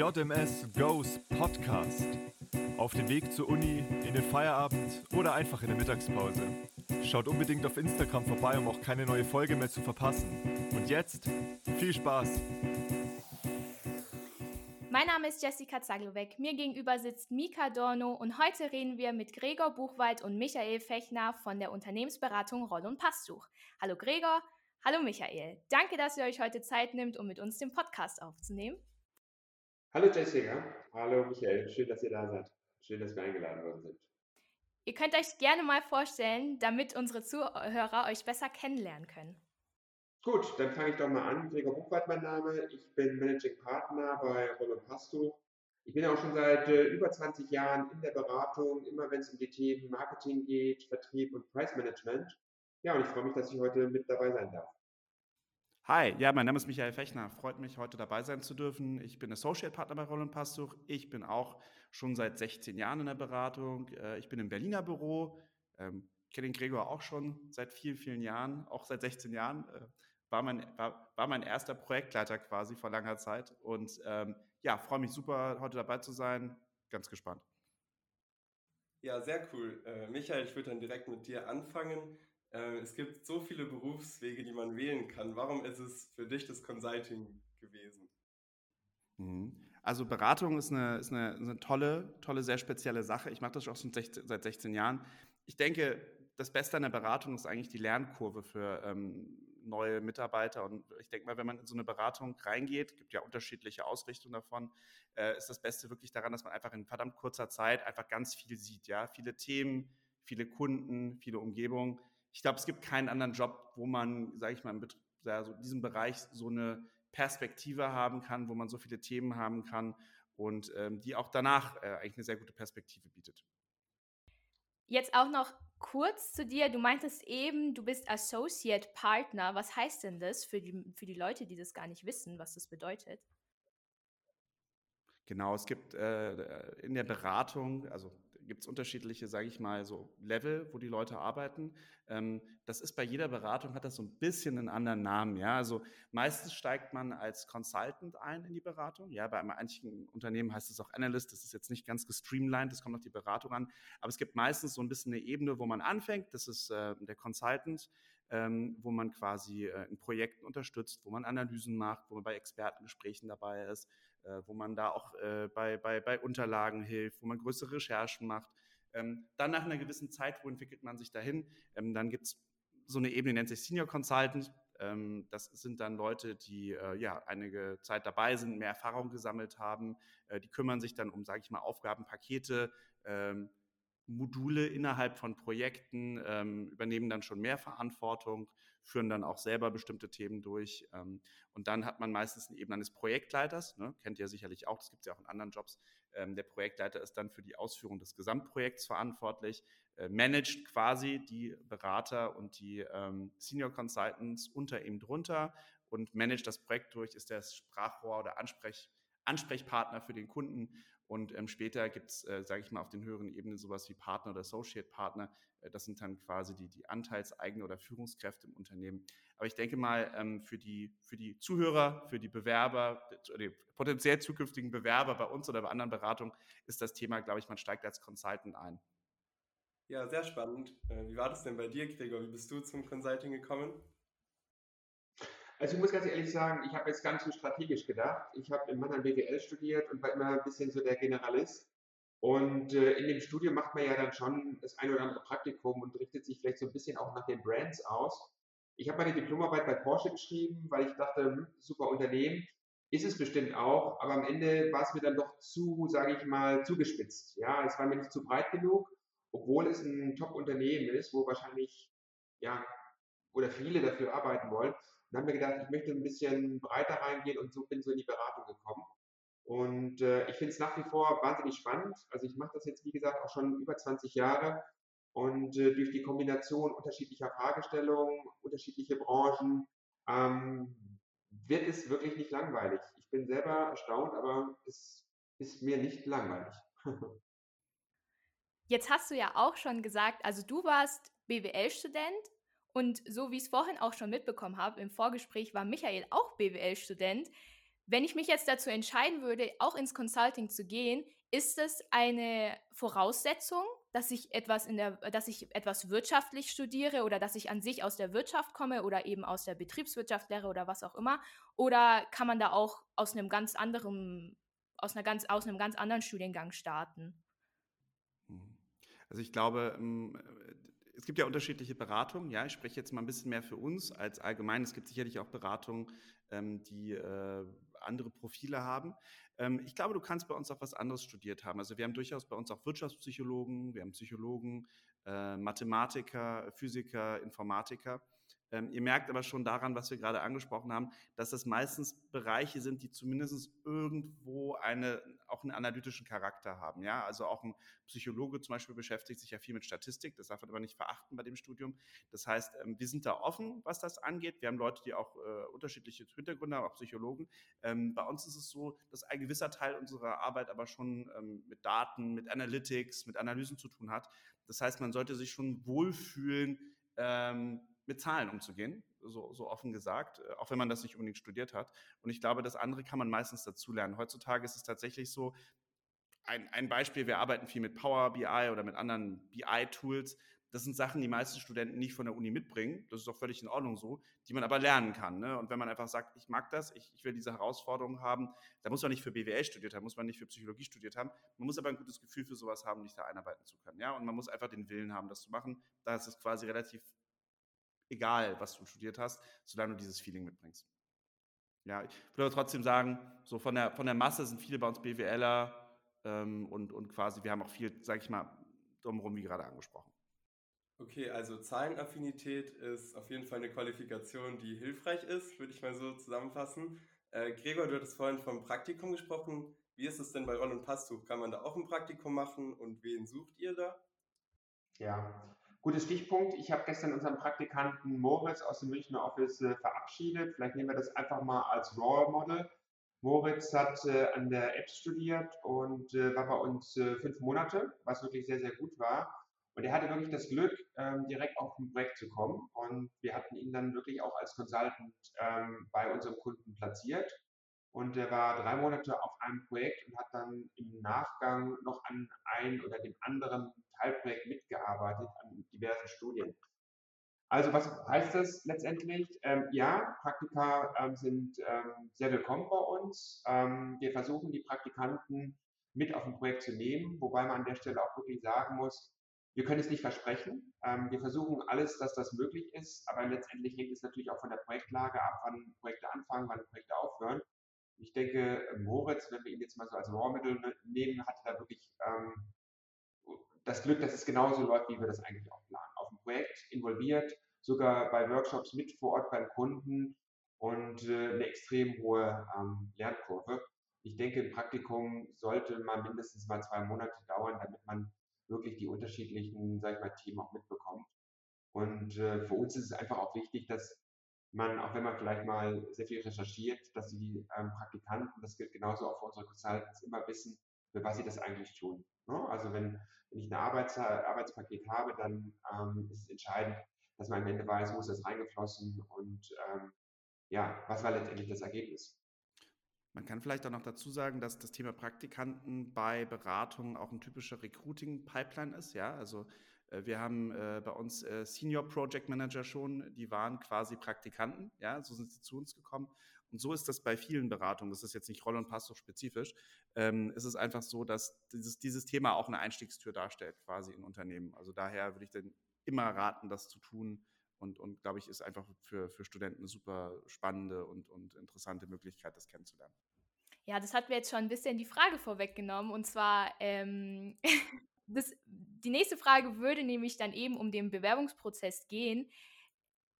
JMS Goes Podcast. Auf dem Weg zur Uni, in den Feierabend oder einfach in der Mittagspause. Schaut unbedingt auf Instagram vorbei, um auch keine neue Folge mehr zu verpassen. Und jetzt viel Spaß! Mein Name ist Jessica Zaglowek. Mir gegenüber sitzt Mika Dorno und heute reden wir mit Gregor Buchwald und Michael Fechner von der Unternehmensberatung Roll und Passsuch. Hallo Gregor, hallo Michael. Danke, dass ihr euch heute Zeit nimmt, um mit uns den Podcast aufzunehmen. Hallo Jessica, hallo Michael, schön, dass ihr da seid. Schön, dass wir eingeladen worden sind. Ihr könnt euch gerne mal vorstellen, damit unsere Zuhörer euch besser kennenlernen können. Gut, dann fange ich doch mal an. Gregor Buchwald mein Name. Ich bin Managing Partner bei Roll Pasto. Ich bin auch schon seit äh, über 20 Jahren in der Beratung, immer wenn es um die Themen Marketing geht, Vertrieb und Price Management. Ja, und ich freue mich, dass ich heute mit dabei sein darf. Hi, ja, mein Name ist Michael Fechner. Freut mich, heute dabei sein zu dürfen. Ich bin Associate Partner bei Roland Passuch. Ich bin auch schon seit 16 Jahren in der Beratung. Äh, ich bin im Berliner Büro. Ähm, kenne den Gregor auch schon seit vielen, vielen Jahren, auch seit 16 Jahren. Äh, war, mein, war, war mein erster Projektleiter quasi vor langer Zeit. Und ähm, ja, freue mich super, heute dabei zu sein. Ganz gespannt. Ja, sehr cool. Äh, Michael, ich würde dann direkt mit dir anfangen. Äh, es gibt so viele Berufswege, die man wählen kann. Warum ist es für dich das Consulting gewesen? Mhm. Also Beratung ist eine, ist eine, eine, tolle, tolle, sehr spezielle Sache. Ich mache das auch schon seit 16 Jahren. Ich denke, das Beste an der Beratung ist eigentlich die Lernkurve für ähm, neue Mitarbeiter. Und ich denke mal, wenn man in so eine Beratung reingeht, gibt ja unterschiedliche Ausrichtungen davon, äh, ist das Beste wirklich daran, dass man einfach in verdammt kurzer Zeit einfach ganz viel sieht. Ja, viele Themen, viele Kunden, viele Umgebungen ich glaube, es gibt keinen anderen Job, wo man, sage ich mal, in ja, so diesem Bereich so eine Perspektive haben kann, wo man so viele Themen haben kann und ähm, die auch danach äh, eigentlich eine sehr gute Perspektive bietet. Jetzt auch noch kurz zu dir. Du meintest eben, du bist Associate Partner. Was heißt denn das für die, für die Leute, die das gar nicht wissen, was das bedeutet? Genau, es gibt äh, in der Beratung, also gibt es unterschiedliche, sage ich mal, so Level, wo die Leute arbeiten. Ähm, das ist bei jeder Beratung, hat das so ein bisschen einen anderen Namen. Ja? Also meistens steigt man als Consultant ein in die Beratung. Ja, bei manchen Unternehmen heißt es auch Analyst. Das ist jetzt nicht ganz gestreamlined, das kommt auf die Beratung an. Aber es gibt meistens so ein bisschen eine Ebene, wo man anfängt. Das ist äh, der Consultant. Ähm, wo man quasi äh, in Projekten unterstützt, wo man Analysen macht, wo man bei Expertengesprächen dabei ist, äh, wo man da auch äh, bei, bei, bei Unterlagen hilft, wo man größere Recherchen macht. Ähm, dann nach einer gewissen Zeit, wo entwickelt man sich dahin? Ähm, dann gibt es so eine Ebene, die nennt sich Senior Consultant. Ähm, das sind dann Leute, die äh, ja einige Zeit dabei sind, mehr Erfahrung gesammelt haben. Äh, die kümmern sich dann um, sage ich mal, Aufgabenpakete, ähm, Module innerhalb von Projekten, ähm, übernehmen dann schon mehr Verantwortung, führen dann auch selber bestimmte Themen durch. Ähm, und dann hat man meistens eine Ebene eines Projektleiters, ne, kennt ihr sicherlich auch, das gibt es ja auch in anderen Jobs. Ähm, der Projektleiter ist dann für die Ausführung des Gesamtprojekts verantwortlich, äh, managt quasi die Berater und die ähm, Senior Consultants unter ihm drunter und managt das Projekt durch, ist der Sprachrohr oder Ansprech, Ansprechpartner für den Kunden und ähm, später gibt es, äh, sage ich mal, auf den höheren Ebenen sowas wie Partner oder Associate Partner. Äh, das sind dann quasi die, die Anteilseigene oder Führungskräfte im Unternehmen. Aber ich denke mal, ähm, für, die, für die Zuhörer, für die Bewerber, die potenziell zukünftigen Bewerber bei uns oder bei anderen Beratungen ist das Thema, glaube ich, man steigt als Consultant ein. Ja, sehr spannend. Äh, wie war das denn bei dir, Gregor? Wie bist du zum Consulting gekommen? Also ich muss ganz ehrlich sagen, ich habe jetzt ganz so strategisch gedacht. Ich habe in Mannheim BWL studiert und war immer ein bisschen so der Generalist. Und äh, in dem Studium macht man ja dann schon das ein oder andere Praktikum und richtet sich vielleicht so ein bisschen auch nach den Brands aus. Ich habe meine Diplomarbeit bei Porsche geschrieben, weil ich dachte, hm, super Unternehmen, ist es bestimmt auch, aber am Ende war es mir dann doch zu, sage ich mal, zugespitzt. Ja, es war mir nicht zu breit genug, obwohl es ein Top-Unternehmen ist, wo wahrscheinlich, ja, oder viele dafür arbeiten wollen. Und haben mir gedacht, ich möchte ein bisschen breiter reingehen und so bin so in die Beratung gekommen. Und äh, ich finde es nach wie vor wahnsinnig spannend. Also ich mache das jetzt, wie gesagt, auch schon über 20 Jahre. Und äh, durch die Kombination unterschiedlicher Fragestellungen, unterschiedliche Branchen, ähm, wird es wirklich nicht langweilig. Ich bin selber erstaunt, aber es ist mir nicht langweilig. Jetzt hast du ja auch schon gesagt, also du warst BWL-Student und so wie ich es vorhin auch schon mitbekommen habe, im Vorgespräch war Michael auch BWL-Student. Wenn ich mich jetzt dazu entscheiden würde, auch ins Consulting zu gehen, ist es eine Voraussetzung, dass ich etwas in der, dass ich etwas wirtschaftlich studiere oder dass ich an sich aus der Wirtschaft komme oder eben aus der Betriebswirtschaft lehre oder was auch immer? Oder kann man da auch aus einem ganz anderen, aus einer ganz, aus einem ganz anderen Studiengang starten? Mhm. Also ich glaube, ähm, es gibt ja unterschiedliche Beratungen. Ja, ich spreche jetzt mal ein bisschen mehr für uns als allgemein. Es gibt sicherlich auch Beratungen, ähm, die äh, andere Profile haben. Ähm, ich glaube, du kannst bei uns auch was anderes studiert haben. Also wir haben durchaus bei uns auch Wirtschaftspsychologen, wir haben Psychologen, äh, Mathematiker, Physiker, Informatiker. Ähm, ihr merkt aber schon daran, was wir gerade angesprochen haben, dass das meistens Bereiche sind, die zumindest irgendwo eine, auch einen analytischen Charakter haben. Ja? Also auch ein Psychologe zum Beispiel beschäftigt sich ja viel mit Statistik, das darf man aber nicht verachten bei dem Studium. Das heißt, ähm, wir sind da offen, was das angeht. Wir haben Leute, die auch äh, unterschiedliche Hintergründe haben, auch Psychologen. Ähm, bei uns ist es so, dass ein gewisser Teil unserer Arbeit aber schon ähm, mit Daten, mit Analytics, mit Analysen zu tun hat. Das heißt, man sollte sich schon wohlfühlen, ähm, mit Zahlen umzugehen, so, so offen gesagt, äh, auch wenn man das nicht unbedingt studiert hat. Und ich glaube, das andere kann man meistens dazulernen. Heutzutage ist es tatsächlich so, ein, ein Beispiel, wir arbeiten viel mit Power BI oder mit anderen BI-Tools. Das sind Sachen, die meisten Studenten nicht von der Uni mitbringen. Das ist auch völlig in Ordnung so, die man aber lernen kann. Ne? Und wenn man einfach sagt, ich mag das, ich, ich will diese Herausforderung haben, da muss man nicht für BWL studiert haben, muss man nicht für Psychologie studiert haben. Man muss aber ein gutes Gefühl für sowas haben, sich da einarbeiten zu können. Ja? Und man muss einfach den Willen haben, das zu machen. Da ist es quasi relativ egal, was du studiert hast, solange du dieses Feeling mitbringst. Ja, ich würde aber trotzdem sagen, so von der, von der Masse sind viele bei uns BWLer ähm, und, und quasi, wir haben auch viel, sage ich mal, drumherum, wie gerade angesprochen. Okay, also Zahlenaffinität ist auf jeden Fall eine Qualifikation, die hilfreich ist, würde ich mal so zusammenfassen. Äh, Gregor, du hattest vorhin vom Praktikum gesprochen. Wie ist es denn bei Ron und Passtuch? Kann man da auch ein Praktikum machen und wen sucht ihr da? Ja, Gutes Stichpunkt. Ich habe gestern unseren Praktikanten Moritz aus dem Münchner Office äh, verabschiedet. Vielleicht nehmen wir das einfach mal als Role Model. Moritz hat äh, an der App studiert und äh, war bei uns äh, fünf Monate, was wirklich sehr, sehr gut war. Und er hatte wirklich das Glück, ähm, direkt auf ein Projekt zu kommen. Und wir hatten ihn dann wirklich auch als Consultant ähm, bei unserem Kunden platziert. Und er war drei Monate auf einem Projekt und hat dann im Nachgang noch an ein oder dem anderen Teilprojekt mitgearbeitet diversen Studien. Also was heißt das letztendlich? Ähm, ja, Praktika ähm, sind ähm, sehr willkommen bei uns. Ähm, wir versuchen die Praktikanten mit auf ein Projekt zu nehmen, wobei man an der Stelle auch wirklich sagen muss, wir können es nicht versprechen. Ähm, wir versuchen alles, dass das möglich ist, aber letztendlich hängt es natürlich auch von der Projektlage ab, wann Projekte anfangen, wann Projekte aufhören. Ich denke, Moritz, wenn wir ihn jetzt mal so als Raw-Mittel nehmen, hatte da wirklich ähm, das Glück, dass es genauso läuft, wie wir das eigentlich auch planen. Auf dem Projekt involviert, sogar bei Workshops mit vor Ort beim Kunden und äh, eine extrem hohe ähm, Lernkurve. Ich denke, ein Praktikum sollte mal mindestens mal zwei Monate dauern, damit man wirklich die unterschiedlichen, sag ich mal, Themen auch mitbekommt. Und äh, für uns ist es einfach auch wichtig, dass man, auch wenn man vielleicht mal sehr viel recherchiert, dass die ähm, Praktikanten, das gilt genauso auch für unsere Consultants, immer wissen, für was sie das eigentlich tun. Ne? Also wenn, wenn ich ein Arbeits Arbeitspaket habe, dann ähm, ist es entscheidend, dass man am Ende weiß, wo ist das reingeflossen und ähm, ja, was war letztendlich das Ergebnis. Man kann vielleicht auch noch dazu sagen, dass das Thema Praktikanten bei Beratungen auch ein typischer Recruiting-Pipeline ist. Ja, also äh, wir haben äh, bei uns äh, Senior Project Manager schon, die waren quasi Praktikanten. Ja, so sind sie zu uns gekommen. Und so ist das bei vielen Beratungen. Das ist jetzt nicht Roll- und Pass spezifisch. Ähm, es ist einfach so, dass dieses, dieses Thema auch eine Einstiegstür darstellt, quasi in Unternehmen. Also daher würde ich dann immer raten, das zu tun. Und, und glaube ich, ist einfach für, für Studenten eine super spannende und, und interessante Möglichkeit, das kennenzulernen. Ja, das hat mir jetzt schon ein bisschen die Frage vorweggenommen. Und zwar, ähm, das, die nächste Frage würde nämlich dann eben um den Bewerbungsprozess gehen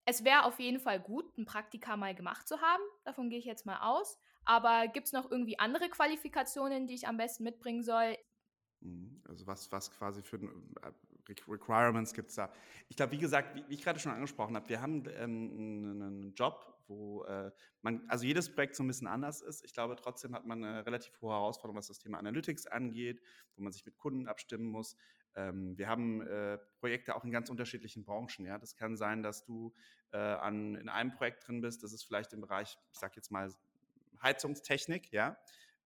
es wäre auf jeden Fall gut, ein Praktika mal gemacht zu haben. Davon gehe ich jetzt mal aus. Aber gibt es noch irgendwie andere Qualifikationen, die ich am besten mitbringen soll? Mhm, also was, was quasi für äh, Requirements gibt es da? Ich glaube, wie gesagt, wie, ich gerade schon angesprochen habe, wir haben ähm, einen Job, wo äh, man, also jedes Projekt so ein bisschen anders ist. Ich glaube, trotzdem hat man eine relativ hohe Herausforderung, was das Thema Analytics angeht, wo man sich mit Kunden abstimmen muss. Ähm, wir haben äh, Projekte auch in ganz unterschiedlichen Branchen. Ja, das kann sein, dass du äh, an, in einem Projekt drin bist. Das ist vielleicht im Bereich, ich sage jetzt mal Heizungstechnik, ja.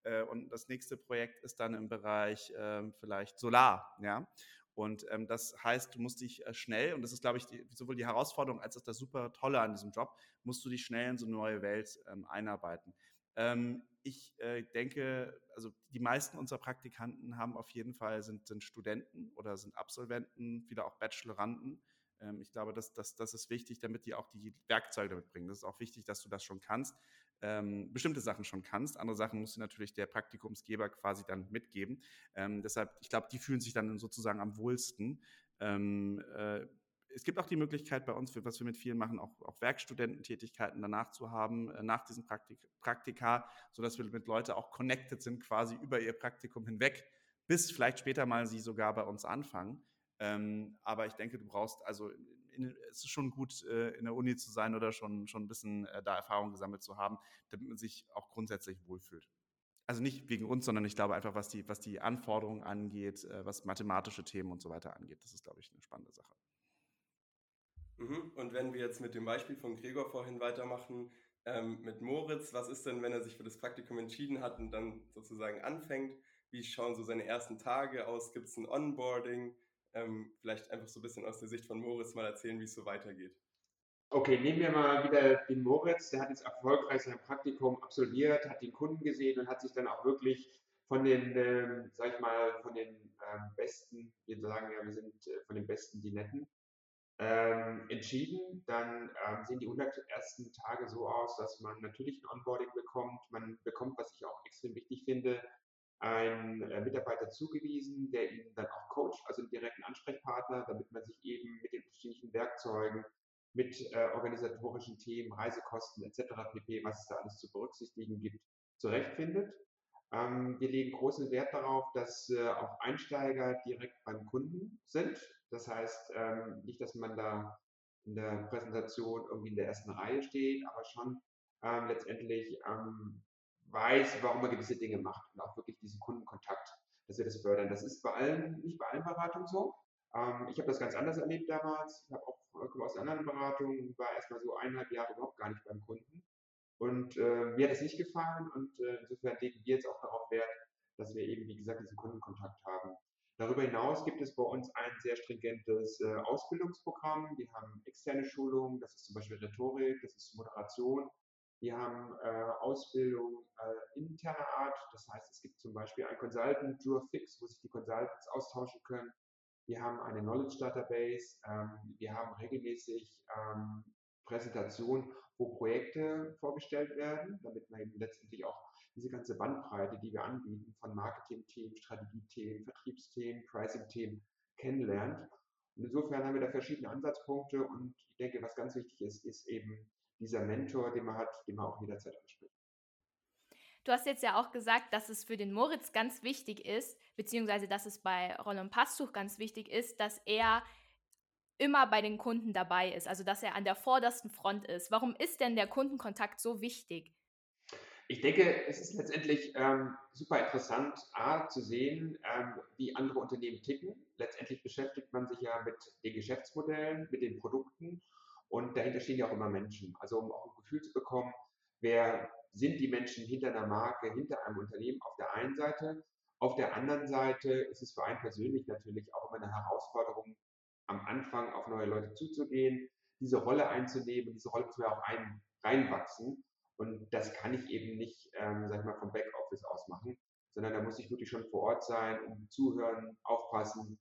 Äh, und das nächste Projekt ist dann im Bereich ähm, vielleicht Solar, ja. Und ähm, das heißt, du musst dich äh, schnell, und das ist, glaube ich, die, sowohl die Herausforderung als auch das super Tolle an diesem Job, musst du dich schnell in so eine neue Welt ähm, einarbeiten. Ähm, ich äh, denke, also die meisten unserer Praktikanten haben auf jeden Fall, sind, sind Studenten oder sind Absolventen, viele auch Bacheloranden. Ähm, ich glaube, das, das, das ist wichtig, damit die auch die Werkzeuge mitbringen. Das ist auch wichtig, dass du das schon kannst, ähm, bestimmte Sachen schon kannst. Andere Sachen musst du natürlich der Praktikumsgeber quasi dann mitgeben. Ähm, deshalb, ich glaube, die fühlen sich dann sozusagen am wohlsten. Ähm, äh, es gibt auch die Möglichkeit bei uns, was wir mit vielen machen, auch, auch Werkstudententätigkeiten danach zu haben, äh, nach diesem Praktik Praktika, sodass wir mit Leuten auch connected sind, quasi über ihr Praktikum hinweg, bis vielleicht später mal sie sogar bei uns anfangen. Ähm, aber ich denke, du brauchst, also in, es ist schon gut, äh, in der Uni zu sein oder schon, schon ein bisschen äh, da Erfahrung gesammelt zu haben, damit man sich auch grundsätzlich wohlfühlt. Also nicht wegen uns, sondern ich glaube einfach, was die, was die Anforderungen angeht, äh, was mathematische Themen und so weiter angeht. Das ist, glaube ich, eine spannende Sache. Mhm. Und wenn wir jetzt mit dem Beispiel von Gregor vorhin weitermachen, ähm, mit Moritz, was ist denn, wenn er sich für das Praktikum entschieden hat und dann sozusagen anfängt? Wie schauen so seine ersten Tage aus? Gibt es ein Onboarding? Ähm, vielleicht einfach so ein bisschen aus der Sicht von Moritz mal erzählen, wie es so weitergeht. Okay, nehmen wir mal wieder den Moritz, der hat jetzt erfolgreich sein Praktikum absolviert, hat den Kunden gesehen und hat sich dann auch wirklich von den, ähm, sag ich mal, von den ähm, Besten, wir sagen ja, wir sind äh, von den Besten die Netten, ähm, entschieden. Dann ähm, sehen die 100 ersten Tage so aus, dass man natürlich ein Onboarding bekommt. Man bekommt, was ich auch extrem wichtig finde, einen äh, Mitarbeiter zugewiesen, der ihn dann auch coacht, also einen direkten Ansprechpartner, damit man sich eben mit den unterschiedlichen Werkzeugen, mit äh, organisatorischen Themen, Reisekosten etc. pp., was es da alles zu berücksichtigen gibt, zurechtfindet. Ähm, wir legen großen Wert darauf, dass äh, auch Einsteiger direkt beim Kunden sind. Das heißt, ähm, nicht, dass man da in der Präsentation irgendwie in der ersten Reihe steht, aber schon ähm, letztendlich weiß, warum man gewisse Dinge macht und auch wirklich diesen Kundenkontakt, dass wir das fördern. Das ist bei allen, nicht bei allen Beratungen so. Ich habe das ganz anders erlebt damals. Ich habe auch komme aus anderen Beratungen, war erstmal so eineinhalb Jahre überhaupt gar nicht beim Kunden. Und äh, mir hat es nicht gefallen und äh, insofern legen wir jetzt auch darauf Wert, dass wir eben, wie gesagt, diesen Kundenkontakt haben. Darüber hinaus gibt es bei uns ein sehr stringentes äh, Ausbildungsprogramm. Wir haben externe Schulungen, das ist zum Beispiel Rhetorik, das ist Moderation. Wir haben äh, Ausbildung äh, interner Art, das heißt, es gibt zum Beispiel ein Consultant, Fix, wo sich die Consultants austauschen können. Wir haben eine Knowledge Database. Ähm, wir haben regelmäßig ähm, Präsentationen wo Projekte vorgestellt werden, damit man eben letztendlich auch diese ganze Bandbreite, die wir anbieten, von Marketing-Themen, Strategiethemen, Vertriebsthemen, Pricing-Themen kennenlernt. Und insofern haben wir da verschiedene Ansatzpunkte und ich denke, was ganz wichtig ist, ist eben dieser Mentor, den man hat, den man auch jederzeit anspricht. Du hast jetzt ja auch gesagt, dass es für den Moritz ganz wichtig ist, beziehungsweise dass es bei Roland Passtuch ganz wichtig ist, dass er immer bei den Kunden dabei ist, also dass er an der vordersten Front ist. Warum ist denn der Kundenkontakt so wichtig? Ich denke, es ist letztendlich ähm, super interessant, A, zu sehen, ähm, wie andere Unternehmen ticken. Letztendlich beschäftigt man sich ja mit den Geschäftsmodellen, mit den Produkten und dahinter stehen ja auch immer Menschen. Also um auch ein Gefühl zu bekommen, wer sind die Menschen hinter einer Marke, hinter einem Unternehmen auf der einen Seite. Auf der anderen Seite ist es für einen persönlich natürlich auch immer eine Herausforderung, am Anfang auf neue Leute zuzugehen, diese Rolle einzunehmen, diese Rolle zu auch ein, reinwachsen. Und das kann ich eben nicht, ähm, sag ich mal, vom Backoffice aus machen, sondern da muss ich wirklich schon vor Ort sein, um zuhören, aufpassen,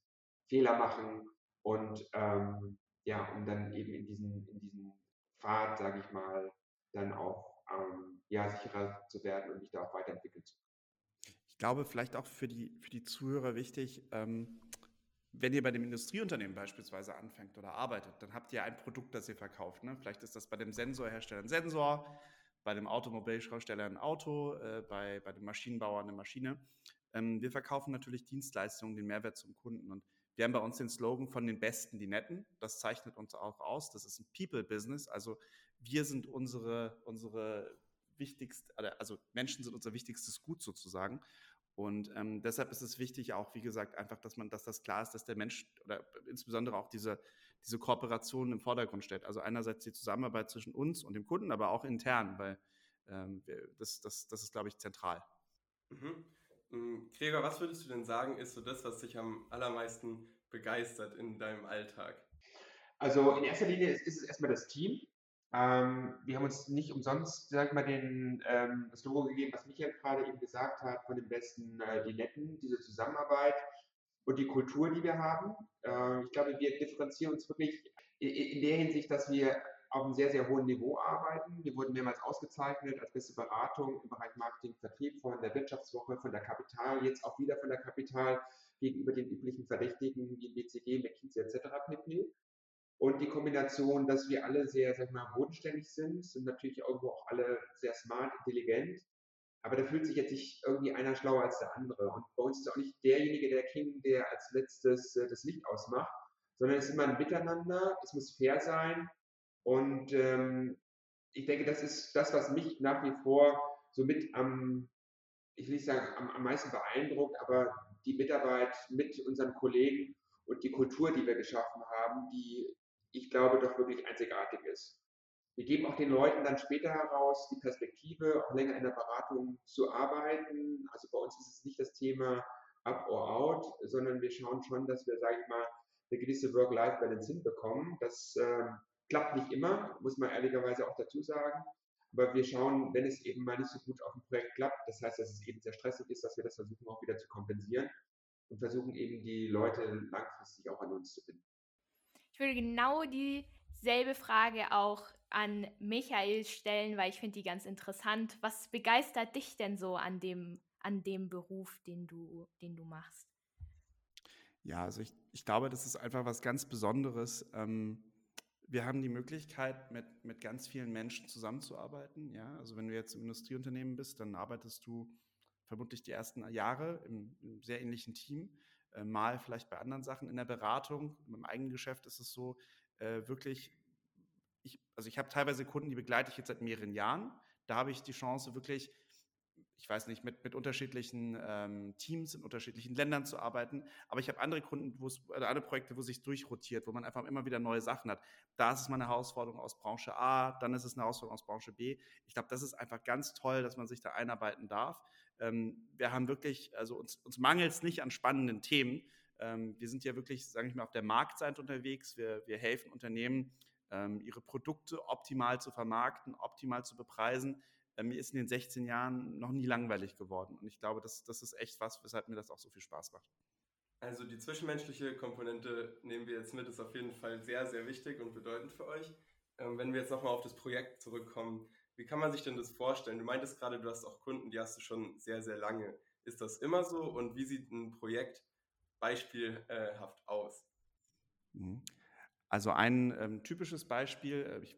Fehler machen und ähm, ja, um dann eben in diesen, in diesen Pfad, sage ich mal, dann auch ähm, ja, sicherer zu werden und mich da auch weiterentwickeln zu können. Ich glaube, vielleicht auch für die, für die Zuhörer wichtig, ähm, wenn ihr bei dem Industrieunternehmen beispielsweise anfängt oder arbeitet, dann habt ihr ein Produkt, das ihr verkauft. Ne? Vielleicht ist das bei dem Sensorhersteller ein Sensor, bei dem Automobilhersteller ein Auto, äh, bei, bei dem Maschinenbauer eine Maschine. Ähm, wir verkaufen natürlich Dienstleistungen, den Mehrwert zum Kunden. Und wir haben bei uns den Slogan von den Besten die Netten. Das zeichnet uns auch aus. Das ist ein People-Business. Also wir sind unsere, unsere wichtigste, also Menschen sind unser wichtigstes Gut sozusagen. Und ähm, deshalb ist es wichtig auch, wie gesagt, einfach, dass man, dass das klar ist, dass der Mensch oder insbesondere auch diese, diese Kooperation im Vordergrund steht. Also einerseits die Zusammenarbeit zwischen uns und dem Kunden, aber auch intern, weil ähm, das, das, das ist, glaube ich, zentral. Mhm. Mm, Gregor, was würdest du denn sagen, ist so das, was dich am allermeisten begeistert in deinem Alltag? Also in erster Linie ist, ist es erstmal das Team. Ähm, wir haben uns nicht umsonst, sag mal, den, ähm, das Logo gegeben, was Michael gerade eben gesagt hat, von den besten äh, die Netten, diese Zusammenarbeit und die Kultur, die wir haben. Äh, ich glaube, wir differenzieren uns wirklich in, in der Hinsicht, dass wir auf einem sehr, sehr hohen Niveau arbeiten. Wir wurden mehrmals ausgezeichnet als beste Beratung im Bereich Marketing, Vertrieb von der Wirtschaftswoche, von der Kapital, jetzt auch wieder von der Kapital gegenüber den üblichen Verdächtigen wie BCG, McKinsey etc. pp. Und die Kombination, dass wir alle sehr, sag mal, bodenständig sind, sind natürlich irgendwo auch alle sehr smart, intelligent. Aber da fühlt sich jetzt nicht irgendwie einer schlauer als der andere. Und bei uns ist auch nicht derjenige der King, der als letztes äh, das Licht ausmacht, sondern es ist immer ein Miteinander, es muss fair sein. Und ähm, ich denke, das ist das, was mich nach wie vor so mit am, ich will nicht sagen, am, am meisten beeindruckt, aber die Mitarbeit mit unseren Kollegen und die Kultur, die wir geschaffen haben, die ich glaube, doch wirklich einzigartig ist. Wir geben auch den Leuten dann später heraus die Perspektive, auch länger in der Beratung zu arbeiten. Also bei uns ist es nicht das Thema up or out, sondern wir schauen schon, dass wir, sage ich mal, eine gewisse Work-Life-Balance hinbekommen. Das äh, klappt nicht immer, muss man ehrlicherweise auch dazu sagen. Aber wir schauen, wenn es eben mal nicht so gut auf dem Projekt klappt, das heißt, dass es eben sehr stressig ist, dass wir das versuchen auch wieder zu kompensieren und versuchen eben die Leute langfristig auch an uns zu binden. Ich würde genau dieselbe Frage auch an Michael stellen, weil ich finde die ganz interessant. Was begeistert dich denn so an dem, an dem Beruf, den du, den du machst? Ja, also ich, ich glaube, das ist einfach was ganz Besonderes. Ähm, wir haben die Möglichkeit, mit, mit ganz vielen Menschen zusammenzuarbeiten. Ja? Also wenn du jetzt im Industrieunternehmen bist, dann arbeitest du vermutlich die ersten Jahre im, im sehr ähnlichen Team. Äh, mal vielleicht bei anderen Sachen in der Beratung. Im eigenen Geschäft ist es so, äh, wirklich, ich, also ich habe teilweise Kunden, die begleite ich jetzt seit mehreren Jahren. Da habe ich die Chance, wirklich ich weiß nicht, mit, mit unterschiedlichen ähm, Teams in unterschiedlichen Ländern zu arbeiten. Aber ich habe andere Kunden, wo es, oder andere Projekte, wo sich durchrotiert, wo man einfach immer wieder neue Sachen hat. Da ist es mal eine Herausforderung aus Branche A, dann ist es eine Herausforderung aus Branche B. Ich glaube, das ist einfach ganz toll, dass man sich da einarbeiten darf. Ähm, wir haben wirklich, also uns, uns mangelt es nicht an spannenden Themen. Ähm, wir sind ja wirklich, sage ich mal, auf der Marktseite unterwegs. Wir, wir helfen Unternehmen, ähm, ihre Produkte optimal zu vermarkten, optimal zu bepreisen. Ähm, mir ist in den 16 Jahren noch nie langweilig geworden. Und ich glaube, das, das ist echt was, weshalb mir das auch so viel Spaß macht. Also die zwischenmenschliche Komponente nehmen wir jetzt mit, ist auf jeden Fall sehr, sehr wichtig und bedeutend für euch. Ähm, wenn wir jetzt nochmal auf das Projekt zurückkommen, wie kann man sich denn das vorstellen? Du meintest gerade, du hast auch Kunden, die hast du schon sehr, sehr lange. Ist das immer so und wie sieht ein Projekt beispielhaft aus? Mhm. Also ein ähm, typisches Beispiel, äh, ich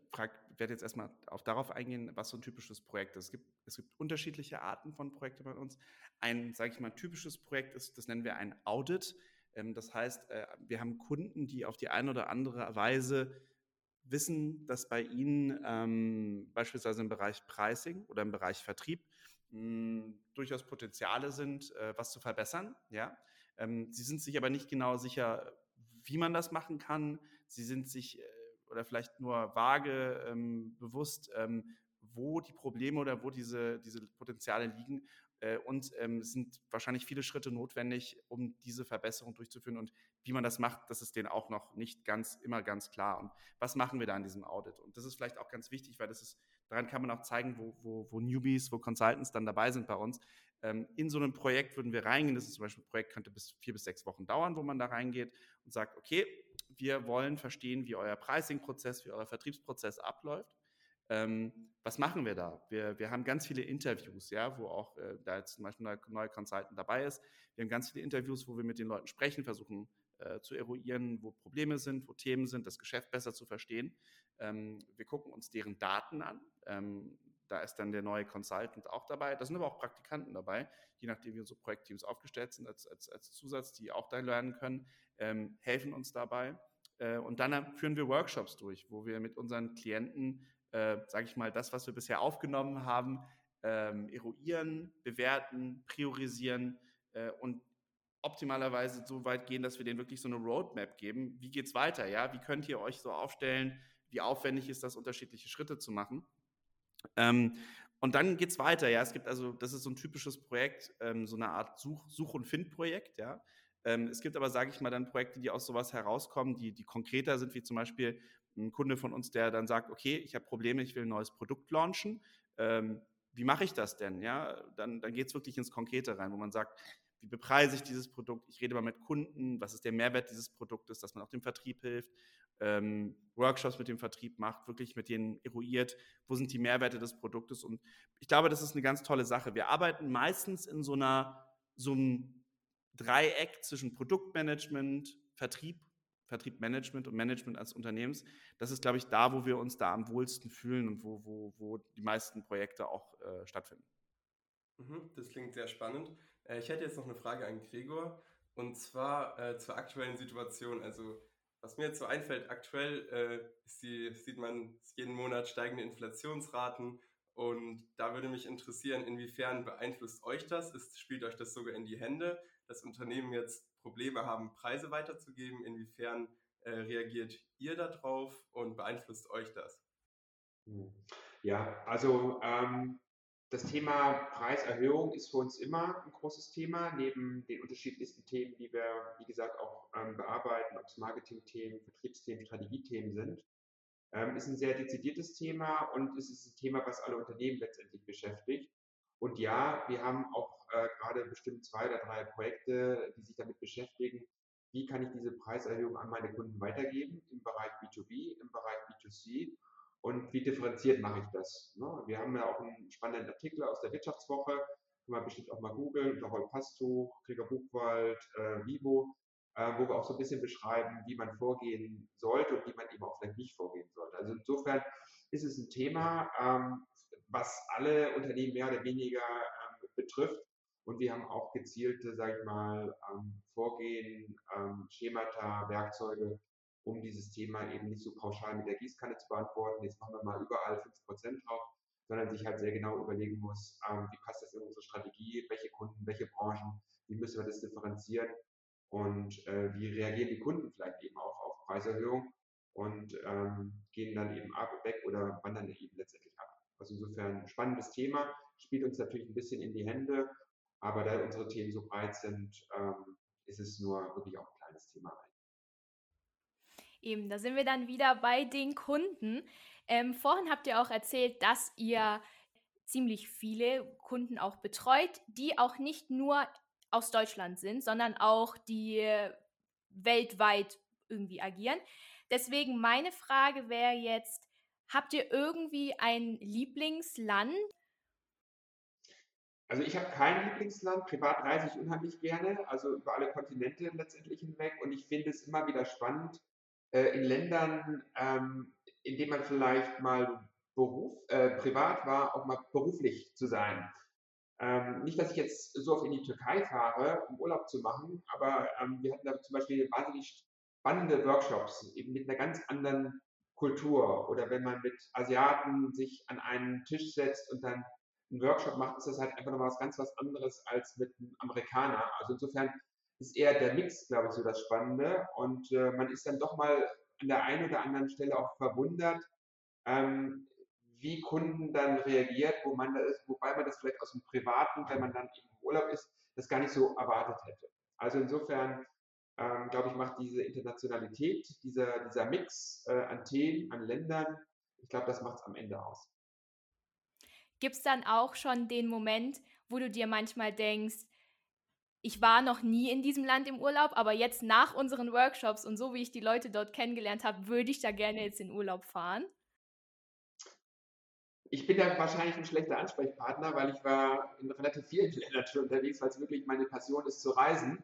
werde jetzt erstmal auf darauf eingehen, was so ein typisches Projekt ist. Es gibt, es gibt unterschiedliche Arten von Projekten bei uns. Ein, sage ich mal, typisches Projekt ist, das nennen wir ein Audit. Ähm, das heißt, äh, wir haben Kunden, die auf die eine oder andere Weise wissen, dass bei Ihnen ähm, beispielsweise im Bereich Pricing oder im Bereich Vertrieb mh, hm, durchaus Potenziale sind, äh, was zu verbessern. Ja? Ähm, Sie sind sich aber nicht genau sicher, wie man das machen kann. Sie sind sich äh, oder vielleicht nur vage ähm, bewusst, ähm, wo die Probleme oder wo diese, diese Potenziale liegen. Äh, und ähm, es sind wahrscheinlich viele Schritte notwendig, um diese Verbesserung durchzuführen. Und wie man das macht, das ist denen auch noch nicht ganz immer ganz klar. Und was machen wir da in diesem Audit? Und das ist vielleicht auch ganz wichtig, weil das ist, daran kann man auch zeigen, wo, wo, wo Newbies, wo Consultants dann dabei sind bei uns. Ähm, in so einem Projekt würden wir reingehen. Das ist zum Beispiel ein Projekt, könnte bis vier bis sechs Wochen dauern, wo man da reingeht und sagt, okay, wir wollen verstehen, wie euer Pricing-Prozess, wie euer Vertriebsprozess abläuft. Ähm, was machen wir da? Wir, wir haben ganz viele Interviews, ja, wo auch äh, da jetzt zum Beispiel ein neuer Consultant dabei ist. Wir haben ganz viele Interviews, wo wir mit den Leuten sprechen, versuchen äh, zu eruieren, wo Probleme sind, wo Themen sind, das Geschäft besser zu verstehen. Ähm, wir gucken uns deren Daten an. Ähm, da ist dann der neue Consultant auch dabei. Da sind aber auch Praktikanten dabei, je nachdem, wie unsere Projektteams aufgestellt sind, als, als, als Zusatz, die auch da lernen können, ähm, helfen uns dabei. Äh, und dann führen wir Workshops durch, wo wir mit unseren Klienten äh, sage ich mal, das, was wir bisher aufgenommen haben, ähm, eruieren, bewerten, priorisieren äh, und optimalerweise so weit gehen, dass wir denen wirklich so eine Roadmap geben. Wie geht es weiter? Ja, wie könnt ihr euch so aufstellen? Wie aufwendig ist das, unterschiedliche Schritte zu machen? Ähm, und dann geht es weiter, ja. Es gibt also, das ist so ein typisches Projekt, ähm, so eine Art Such-, Such und Find-Projekt, ja. Ähm, es gibt aber, sage ich mal, dann Projekte, die aus sowas herauskommen, die, die konkreter sind, wie zum Beispiel ein Kunde von uns, der dann sagt, okay, ich habe Probleme, ich will ein neues Produkt launchen. Ähm, wie mache ich das denn? Ja, dann, dann geht es wirklich ins Konkrete rein, wo man sagt, wie bepreise ich dieses Produkt? Ich rede mal mit Kunden, was ist der Mehrwert dieses Produktes, dass man auch dem Vertrieb hilft, ähm, Workshops mit dem Vertrieb macht, wirklich mit denen eruiert, wo sind die Mehrwerte des Produktes. Und ich glaube, das ist eine ganz tolle Sache. Wir arbeiten meistens in so einer, so einem Dreieck zwischen Produktmanagement, Vertrieb, Vertriebmanagement und Management als Unternehmens. Das ist, glaube ich, da, wo wir uns da am wohlsten fühlen und wo, wo, wo die meisten Projekte auch äh, stattfinden. Mhm, das klingt sehr spannend. Äh, ich hätte jetzt noch eine Frage an Gregor und zwar äh, zur aktuellen Situation. Also was mir jetzt so einfällt, aktuell äh, die, sieht man jeden Monat steigende Inflationsraten und da würde mich interessieren, inwiefern beeinflusst euch das? Ist, spielt euch das sogar in die Hände, dass Unternehmen jetzt Probleme haben, Preise weiterzugeben? Inwiefern äh, reagiert ihr darauf und beeinflusst euch das? Hm. Ja, also ähm, das Thema Preiserhöhung ist für uns immer ein großes Thema, neben den unterschiedlichsten Themen, die wir, wie gesagt, auch ähm, bearbeiten, ob es Marketingthemen, Vertriebsthemen, Strategiethemen sind. Ähm, ist ein sehr dezidiertes Thema und es ist ein Thema, was alle Unternehmen letztendlich beschäftigt. Und ja, wir haben auch äh, gerade bestimmt zwei oder drei Projekte, die sich damit beschäftigen, wie kann ich diese Preiserhöhung an meine Kunden weitergeben im Bereich B2B, im Bereich B2C und wie differenziert mache ich das? Ne? Wir haben ja auch einen spannenden Artikel aus der Wirtschaftswoche, kann man bestimmt auch mal googeln, unter Roll Pastuch, Krieger Buchwald, äh, Vivo, äh, wo wir auch so ein bisschen beschreiben, wie man vorgehen sollte und wie man eben auch vielleicht nicht vorgehen sollte. Also insofern ist es ein Thema, ähm, was alle Unternehmen mehr oder weniger ähm, betrifft. Und wir haben auch gezielte, sage ich mal, ähm, Vorgehen, ähm, Schemata, Werkzeuge, um dieses Thema eben nicht so pauschal mit der Gießkanne zu beantworten. Jetzt machen wir mal überall 5% drauf, sondern sich halt sehr genau überlegen muss, ähm, wie passt das in unsere Strategie, welche Kunden, welche Branchen, wie müssen wir das differenzieren und äh, wie reagieren die Kunden vielleicht eben auch auf Preiserhöhung und ähm, gehen dann eben ab, weg oder wandern eben letztendlich ab. Also insofern ein spannendes Thema, spielt uns natürlich ein bisschen in die Hände, aber da unsere Themen so breit sind, ähm, ist es nur wirklich auch ein kleines Thema Eben, da sind wir dann wieder bei den Kunden. Ähm, vorhin habt ihr auch erzählt, dass ihr ziemlich viele Kunden auch betreut, die auch nicht nur aus Deutschland sind, sondern auch die weltweit irgendwie agieren. Deswegen meine Frage wäre jetzt, habt ihr irgendwie ein Lieblingsland? Also ich habe kein Lieblingsland. Privat reise ich unheimlich gerne, also über alle Kontinente letztendlich hinweg. Und ich finde es immer wieder spannend, äh, in Ländern, ähm, in denen man vielleicht mal Beruf, äh, privat war, auch mal beruflich zu sein. Ähm, nicht, dass ich jetzt so oft in die Türkei fahre, um Urlaub zu machen, aber ähm, wir hatten da zum Beispiel wahnsinnig spannende Workshops, eben mit einer ganz anderen Kultur. Oder wenn man mit Asiaten sich an einen Tisch setzt und dann einen Workshop macht, ist das halt einfach nochmal was ganz was anderes als mit einem Amerikaner. Also insofern ist eher der Mix, glaube ich, so das Spannende. Und äh, man ist dann doch mal an der einen oder anderen Stelle auch verwundert, ähm, wie Kunden dann reagiert, wo man da ist, wobei man das vielleicht aus dem Privaten, wenn man dann im Urlaub ist, das gar nicht so erwartet hätte. Also insofern, ähm, glaube ich, macht diese Internationalität, dieser, dieser Mix äh, an Themen, an Ländern, ich glaube, das macht es am Ende aus. Gibt es dann auch schon den Moment, wo du dir manchmal denkst, ich war noch nie in diesem Land im Urlaub, aber jetzt nach unseren Workshops und so wie ich die Leute dort kennengelernt habe, würde ich da gerne jetzt in Urlaub fahren. Ich bin da wahrscheinlich ein schlechter Ansprechpartner, weil ich war in relativ vielen Ländern schon unterwegs, weil es wirklich meine Passion ist zu reisen.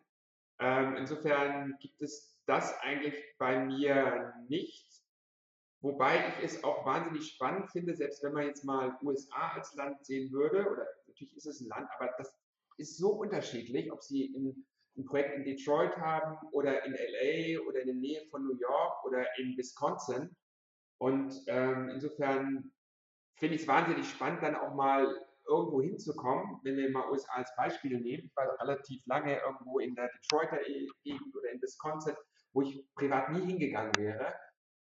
Ähm, insofern gibt es das eigentlich bei mir nicht. Wobei ich es auch wahnsinnig spannend finde, selbst wenn man jetzt mal USA als Land sehen würde, oder natürlich ist es ein Land, aber das ist so unterschiedlich, ob sie in, ein Projekt in Detroit haben oder in LA oder in der Nähe von New York oder in Wisconsin. Und ähm, insofern finde ich es wahnsinnig spannend, dann auch mal irgendwo hinzukommen, wenn wir mal USA als Beispiel nehmen. Ich war relativ lange irgendwo in der Detroiter Gegend oder in Wisconsin, wo ich privat nie hingegangen wäre.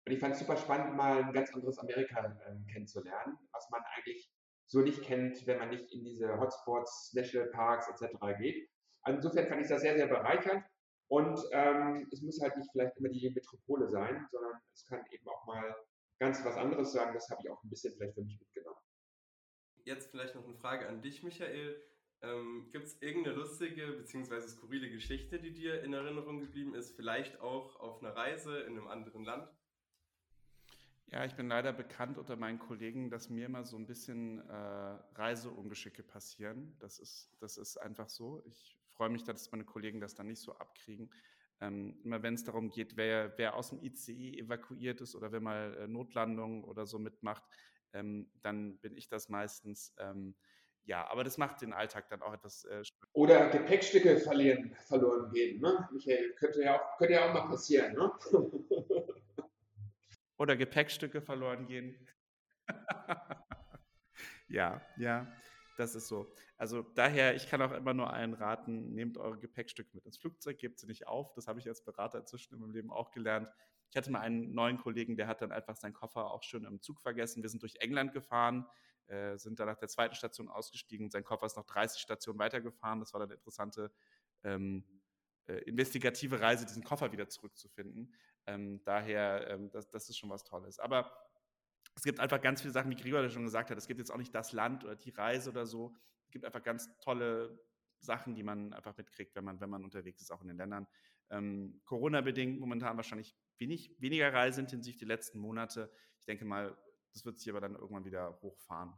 Und ich fand es super spannend, mal ein ganz anderes Amerika äh, kennenzulernen, was man eigentlich so nicht kennt, wenn man nicht in diese Hotspots, Nationalparks etc. geht. Also insofern fand ich das sehr, sehr bereichernd. Und ähm, es muss halt nicht vielleicht immer die Metropole sein, sondern es kann eben auch mal ganz was anderes sein. Das habe ich auch ein bisschen vielleicht für mich mitgenommen. Jetzt vielleicht noch eine Frage an dich, Michael. Ähm, Gibt es irgendeine lustige bzw. skurrile Geschichte, die dir in Erinnerung geblieben ist? Vielleicht auch auf einer Reise in einem anderen Land? Ja, ich bin leider bekannt unter meinen Kollegen, dass mir immer so ein bisschen äh, Reiseungeschicke passieren. Das ist, das ist einfach so. Ich freue mich, dass meine Kollegen das dann nicht so abkriegen. Ähm, immer wenn es darum geht, wer, wer aus dem ICE evakuiert ist oder wer mal äh, Notlandungen oder so mitmacht, ähm, dann bin ich das meistens. Ähm, ja, aber das macht den Alltag dann auch etwas. Äh, oder Gepäckstücke verlieren, verloren gehen, ne? Michael, könnte ja auch, könnte ja auch mal passieren, ne? oder Gepäckstücke verloren gehen. ja, ja, das ist so. Also daher, ich kann auch immer nur allen raten, nehmt eure Gepäckstücke mit ins Flugzeug, gebt sie nicht auf. Das habe ich als Berater inzwischen in meinem Leben auch gelernt. Ich hatte mal einen neuen Kollegen, der hat dann einfach seinen Koffer auch schön im Zug vergessen. Wir sind durch England gefahren, äh, sind dann nach der zweiten Station ausgestiegen. Sein Koffer ist noch 30 Stationen weitergefahren. Das war dann eine interessante ähm, äh, investigative Reise, diesen Koffer wieder zurückzufinden. Ähm, daher, ähm, das, das ist schon was Tolles. Aber es gibt einfach ganz viele Sachen, wie Gregor schon gesagt hat. Es gibt jetzt auch nicht das Land oder die Reise oder so. Es gibt einfach ganz tolle Sachen, die man einfach mitkriegt, wenn man, wenn man unterwegs ist, auch in den Ländern. Ähm, Corona-bedingt momentan wahrscheinlich wenig, weniger reiseintensiv die letzten Monate. Ich denke mal, das wird sich aber dann irgendwann wieder hochfahren.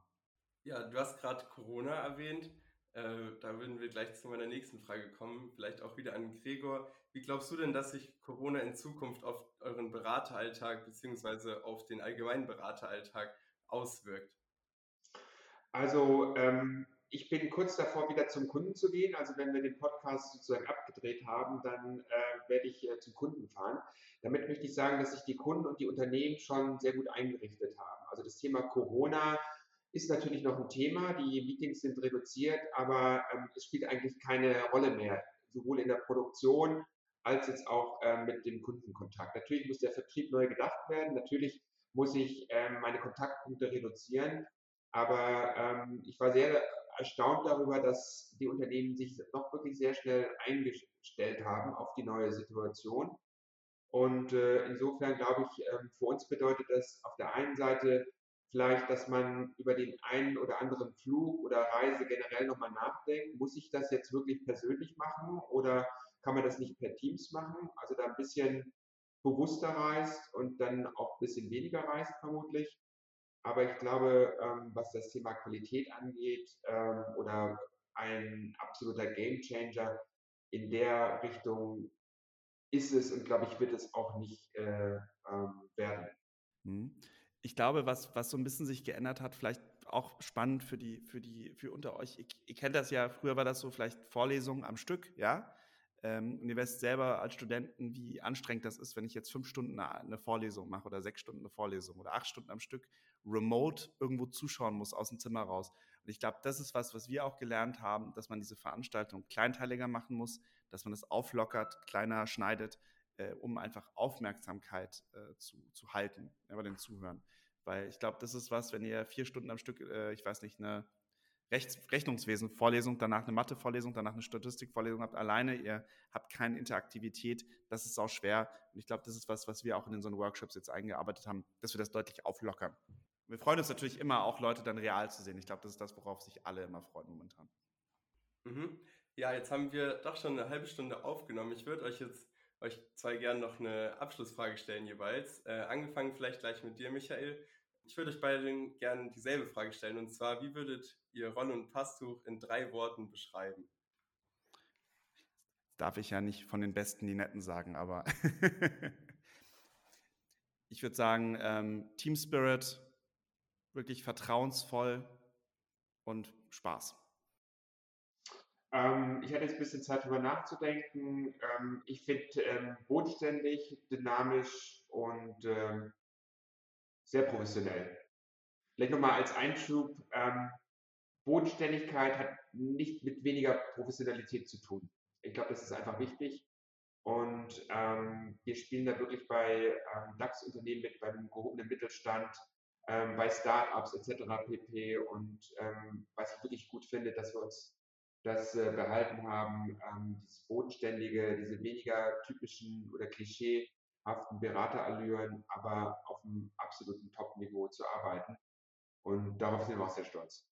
Ja, du hast gerade Corona erwähnt. Äh, da würden wir gleich zu meiner nächsten Frage kommen, vielleicht auch wieder an Gregor. Wie glaubst du denn, dass sich Corona in Zukunft auf euren Berateralltag bzw. auf den allgemeinen Berateralltag auswirkt? Also ähm, ich bin kurz davor, wieder zum Kunden zu gehen. Also wenn wir den Podcast sozusagen abgedreht haben, dann äh, werde ich äh, zum Kunden fahren. Damit möchte ich sagen, dass sich die Kunden und die Unternehmen schon sehr gut eingerichtet haben. Also das Thema Corona ist natürlich noch ein Thema. Die Meetings sind reduziert, aber ähm, es spielt eigentlich keine Rolle mehr, sowohl in der Produktion als jetzt auch äh, mit dem Kundenkontakt. Natürlich muss der Vertrieb neu gedacht werden. Natürlich muss ich ähm, meine Kontaktpunkte reduzieren. Aber ähm, ich war sehr erstaunt darüber, dass die Unternehmen sich doch wirklich sehr schnell eingestellt haben auf die neue Situation. Und äh, insofern glaube ich, äh, für uns bedeutet das auf der einen Seite vielleicht, dass man über den einen oder anderen Flug oder Reise generell nochmal nachdenkt. Muss ich das jetzt wirklich persönlich machen oder kann man das nicht per Teams machen? Also da ein bisschen bewusster reist und dann auch ein bisschen weniger reist vermutlich. Aber ich glaube, ähm, was das Thema Qualität angeht ähm, oder ein absoluter Gamechanger in der Richtung ist es und glaube ich, wird es auch nicht äh, ähm, werden. Hm. Ich glaube, was, was so ein bisschen sich geändert hat, vielleicht auch spannend für die, für die, für unter euch. Ihr, ihr kennt das ja, früher war das so vielleicht Vorlesungen am Stück, ja. Ähm, und ihr wisst selber als Studenten, wie anstrengend das ist, wenn ich jetzt fünf Stunden eine Vorlesung mache oder sechs Stunden eine Vorlesung oder acht Stunden am Stück remote irgendwo zuschauen muss aus dem Zimmer raus. Und ich glaube, das ist was, was wir auch gelernt haben, dass man diese Veranstaltung kleinteiliger machen muss, dass man das auflockert, kleiner schneidet, äh, um einfach Aufmerksamkeit äh, zu, zu halten ja, bei den Zuhörern. Weil ich glaube, das ist was, wenn ihr vier Stunden am Stück, äh, ich weiß nicht, eine Rechts Rechnungswesen-Vorlesung, danach eine Mathe-Vorlesung, danach eine Statistik-Vorlesung habt, alleine, ihr habt keine Interaktivität, das ist auch schwer. Und ich glaube, das ist was, was wir auch in unseren Workshops jetzt eingearbeitet haben, dass wir das deutlich auflockern. Wir freuen uns natürlich immer auch, Leute dann real zu sehen. Ich glaube, das ist das, worauf sich alle immer freuen momentan. Mhm. Ja, jetzt haben wir doch schon eine halbe Stunde aufgenommen. Ich würde euch jetzt euch zwei gerne noch eine Abschlussfrage stellen jeweils. Äh, angefangen vielleicht gleich mit dir, Michael. Ich würde euch beiden gerne dieselbe Frage stellen. Und zwar, wie würdet ihr Ron und Pastuch in drei Worten beschreiben? Darf ich ja nicht von den Besten die Netten sagen, aber ich würde sagen, ähm, Team Spirit, wirklich vertrauensvoll und Spaß. Ähm, ich hatte jetzt ein bisschen Zeit darüber nachzudenken. Ähm, ich finde ähm, bodenständig, dynamisch und ähm, sehr professionell. Vielleicht nochmal als Einschub, ähm, Bodenständigkeit hat nicht mit weniger Professionalität zu tun. Ich glaube, das ist einfach wichtig. Und ähm, wir spielen da wirklich bei ähm, DAX-Unternehmen mit, beim gehobenen Mittelstand, ähm, bei Startups etc. pp. Und was ich wirklich gut finde, dass wir uns das äh, behalten haben, ähm, dieses bodenständige, diese weniger typischen oder klischeehaften Beraterallüren, aber auf einem absoluten Top-Niveau zu arbeiten. Und darauf sind wir auch sehr stolz.